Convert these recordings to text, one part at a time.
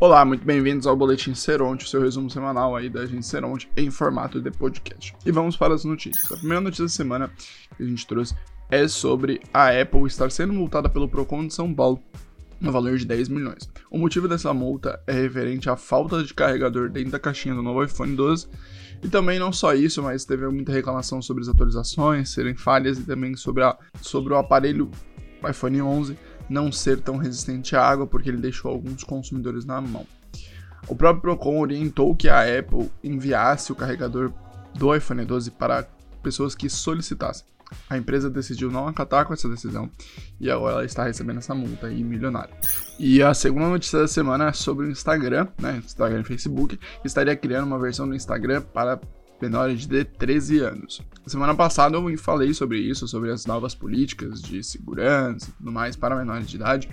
Olá, muito bem-vindos ao Boletim Seronte, o seu resumo semanal aí da agência Seronte em formato de podcast. E vamos para as notícias. A primeira notícia da semana que a gente trouxe é sobre a Apple estar sendo multada pelo Procon de São Paulo no valor de 10 milhões. O motivo dessa multa é referente à falta de carregador dentro da caixinha do novo iPhone 12 e também não só isso, mas teve muita reclamação sobre as atualizações serem falhas e também sobre, a, sobre o aparelho iPhone 11 não ser tão resistente à água porque ele deixou alguns consumidores na mão. O próprio Procon orientou que a Apple enviasse o carregador do iPhone 12 para pessoas que solicitassem. A empresa decidiu não acatar com essa decisão e agora ela está recebendo essa multa aí milionária. E a segunda notícia da semana é sobre o Instagram, né? Instagram e Facebook, estaria criando uma versão do Instagram para menores de 13 anos. Semana passada eu falei sobre isso, sobre as novas políticas de segurança e tudo mais para menores de idade.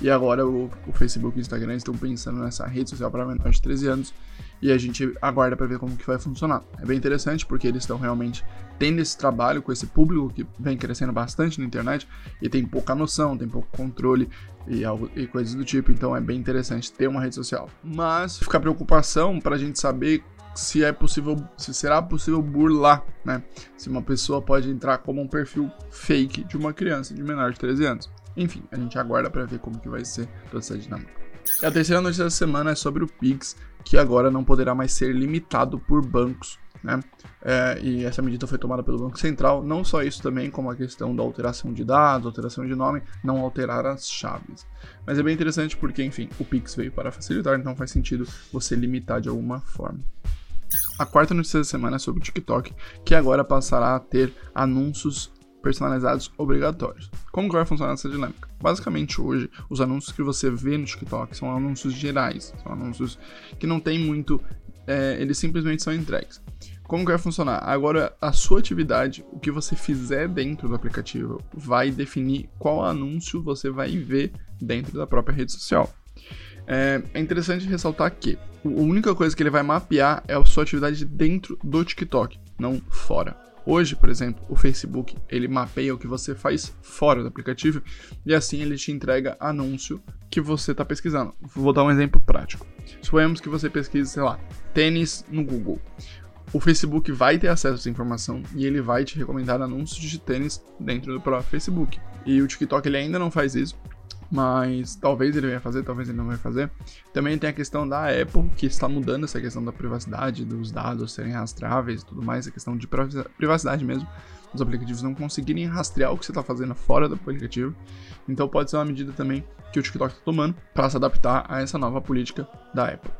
E agora o, o Facebook e o Instagram estão pensando nessa rede social para menores de 13 anos e a gente aguarda para ver como que vai funcionar. É bem interessante porque eles estão realmente tendo esse trabalho com esse público que vem crescendo bastante na internet e tem pouca noção, tem pouco controle e, e coisas do tipo, então é bem interessante ter uma rede social. Mas fica preocupação para a gente saber se é possível, se será possível burlar, né? Se uma pessoa pode entrar como um perfil fake de uma criança de menor de 13 anos. Enfim, a gente aguarda para ver como que vai ser toda essa dinâmica. E a terceira notícia da semana é sobre o Pix, que agora não poderá mais ser limitado por bancos. Né? É, e essa medida foi tomada pelo Banco Central. Não só isso também, como a questão da alteração de dados, alteração de nome, não alterar as chaves. Mas é bem interessante porque, enfim, o Pix veio para facilitar, então faz sentido você limitar de alguma forma. A quarta notícia da semana é sobre o TikTok, que agora passará a ter anúncios personalizados obrigatórios. Como que vai funcionar essa dinâmica? Basicamente hoje, os anúncios que você vê no TikTok são anúncios gerais, são anúncios que não tem muito, é, eles simplesmente são entregues. Como que vai funcionar? Agora, a sua atividade, o que você fizer dentro do aplicativo, vai definir qual anúncio você vai ver dentro da própria rede social. É, é interessante ressaltar que a única coisa que ele vai mapear é a sua atividade dentro do TikTok, não fora. Hoje, por exemplo, o Facebook ele mapeia o que você faz fora do aplicativo e assim ele te entrega anúncio que você está pesquisando. Vou dar um exemplo prático. Suponhamos que você pesquise, sei lá, tênis no Google. O Facebook vai ter acesso a essa informação e ele vai te recomendar anúncios de tênis dentro do próprio Facebook. E o TikTok ele ainda não faz isso, mas talvez ele venha fazer, talvez ele não vai fazer. Também tem a questão da Apple, que está mudando essa questão da privacidade, dos dados serem rastreáveis e tudo mais, a questão de privacidade mesmo, os aplicativos não conseguirem rastrear o que você está fazendo fora do aplicativo. Então pode ser uma medida também que o TikTok está tomando para se adaptar a essa nova política da Apple.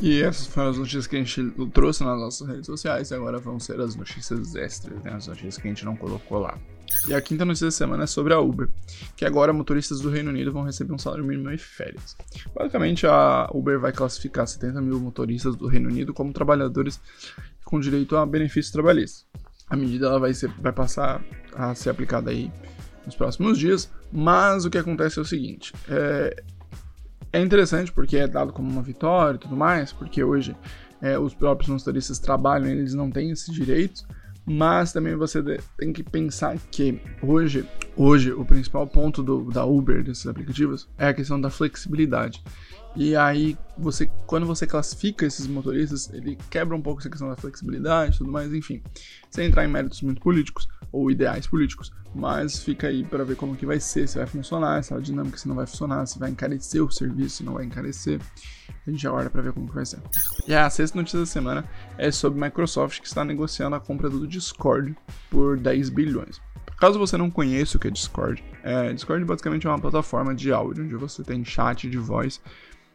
E essas foram as notícias que a gente trouxe nas nossas redes sociais, e agora vão ser as notícias extras, né? as notícias que a gente não colocou lá. E a quinta notícia da semana é sobre a Uber, que agora motoristas do Reino Unido vão receber um salário mínimo e férias. Basicamente, a Uber vai classificar 70 mil motoristas do Reino Unido como trabalhadores com direito a benefícios trabalhistas. A medida ela vai, ser, vai passar a ser aplicada aí nos próximos dias, mas o que acontece é o seguinte: é, é interessante porque é dado como uma vitória e tudo mais, porque hoje é, os próprios motoristas trabalham, eles não têm esse direito, mas também você tem que pensar que hoje, hoje o principal ponto do, da Uber, desses aplicativos, é a questão da flexibilidade. E aí, você, quando você classifica esses motoristas, ele quebra um pouco essa questão da flexibilidade e tudo mais, enfim. Sem entrar em méritos muito políticos ou ideais políticos, mas fica aí para ver como que vai ser, se vai funcionar, essa dinâmica, se não vai funcionar, se vai encarecer o serviço, se não vai encarecer. A gente aguarda para ver como que vai ser. E a sexta notícia da semana é sobre a Microsoft que está negociando a compra do Discord por 10 bilhões. Caso você não conheça o que é Discord, é, Discord basicamente é uma plataforma de áudio onde você tem chat de voz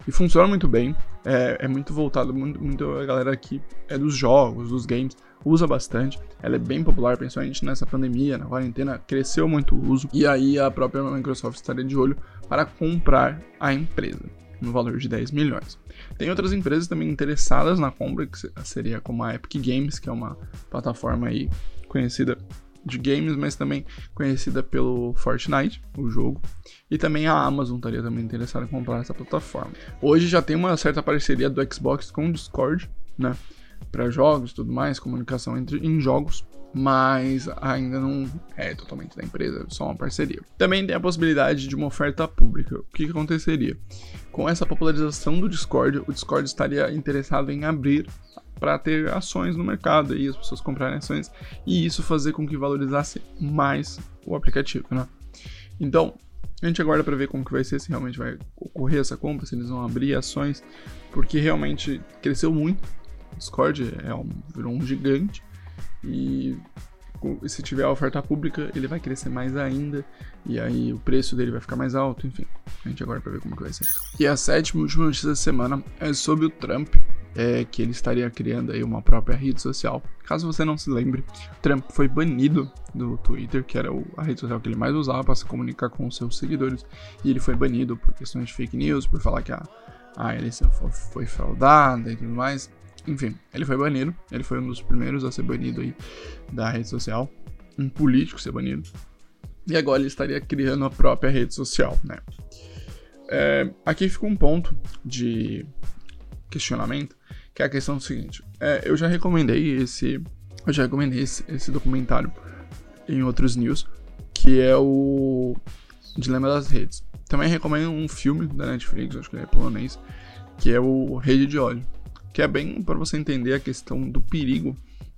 e funciona muito bem. É, é muito voltado, muito, muito a galera aqui é dos jogos, dos games, usa bastante. Ela é bem popular, principalmente nessa pandemia, na quarentena, cresceu muito o uso. E aí a própria Microsoft estaria de olho para comprar a empresa, no valor de 10 milhões. Tem outras empresas também interessadas na compra, que seria como a Epic Games, que é uma plataforma aí conhecida de games, mas também conhecida pelo Fortnite, o jogo. E também a Amazon estaria também interessada em comprar essa plataforma. Hoje já tem uma certa parceria do Xbox com o Discord, né? Para jogos tudo mais, comunicação entre em jogos. mas ainda não é totalmente da empresa, é só uma parceria. Também tem a possibilidade de uma oferta pública. O que, que aconteceria? Com essa popularização do Discord, o Discord estaria interessado em abrir para ter ações no mercado e as pessoas comprarem ações e isso fazer com que valorizasse mais o aplicativo, né? Então, a gente aguarda para ver como que vai ser, se realmente vai ocorrer essa compra, se eles vão abrir ações, porque realmente cresceu muito. O Discord é um, virou um gigante e se tiver a oferta pública, ele vai crescer mais ainda, e aí o preço dele vai ficar mais alto, enfim. A gente agora para ver como que vai ser. E a sétima última notícia da semana é sobre o Trump, é, que ele estaria criando aí uma própria rede social. Caso você não se lembre, Trump foi banido do Twitter, que era a rede social que ele mais usava para se comunicar com seus seguidores, e ele foi banido por questões de fake news, por falar que a, a eleição foi, foi fraudada e tudo mais. Enfim, ele foi banido. Ele foi um dos primeiros a ser banido aí da rede social. Um político ser banido. E agora ele estaria criando a própria rede social, né? É, aqui fica um ponto de questionamento, que é a questão do seguinte. É, eu já recomendei esse. Eu já recomendei esse, esse documentário em outros news, que é o Dilema das Redes. Também recomendo um filme da Netflix, acho que ele é polonês, que é o Rede de Óleo que é bem para você entender a questão do perigo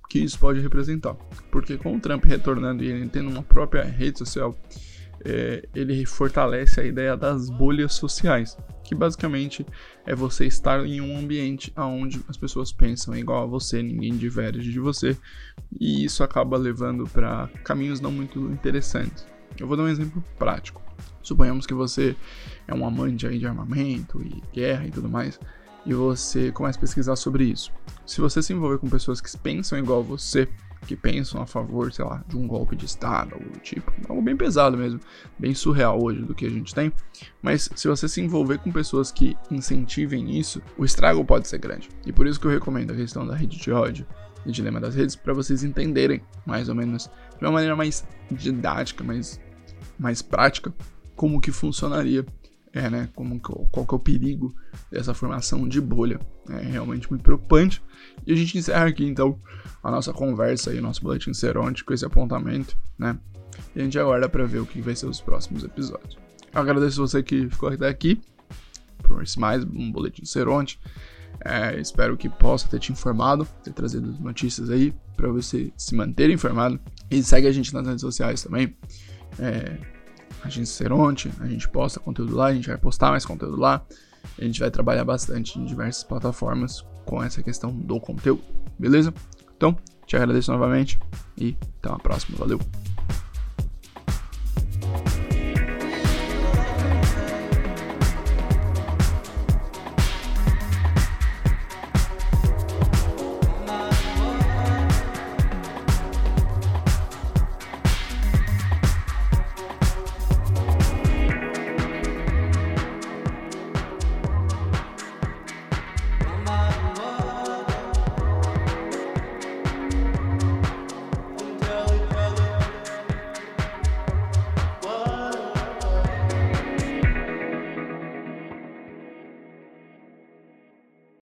que isso pode representar. Porque com o Trump retornando e ele tendo uma própria rede social, é, ele fortalece a ideia das bolhas sociais, que basicamente é você estar em um ambiente onde as pessoas pensam igual a você, ninguém diverge de você, e isso acaba levando para caminhos não muito interessantes. Eu vou dar um exemplo prático. Suponhamos que você é um amante aí de armamento e guerra e tudo mais e você começa a pesquisar sobre isso. Se você se envolver com pessoas que pensam igual você, que pensam a favor, sei lá, de um golpe de Estado, algo do tipo, algo bem pesado mesmo, bem surreal hoje do que a gente tem, mas se você se envolver com pessoas que incentivem isso, o estrago pode ser grande. E por isso que eu recomendo a questão da rede de ódio e dilema das redes, para vocês entenderem, mais ou menos, de uma maneira mais didática, mais, mais prática, como que funcionaria é, né, como, qual que é o perigo dessa formação de bolha. É realmente muito preocupante. E a gente encerra aqui então a nossa conversa e o nosso boletim Seronte com esse apontamento, né? E a gente aguarda para ver o que vai ser os próximos episódios. Eu agradeço você que ficou até aqui por esse mais um boletim Seronte. É, espero que possa ter te informado, ter trazido notícias aí para você se manter informado. E segue a gente nas redes sociais também. É, Agência Seronte, a gente posta conteúdo lá, a gente vai postar mais conteúdo lá. A gente vai trabalhar bastante em diversas plataformas com essa questão do conteúdo, beleza? Então, te agradeço novamente e até uma próxima. Valeu!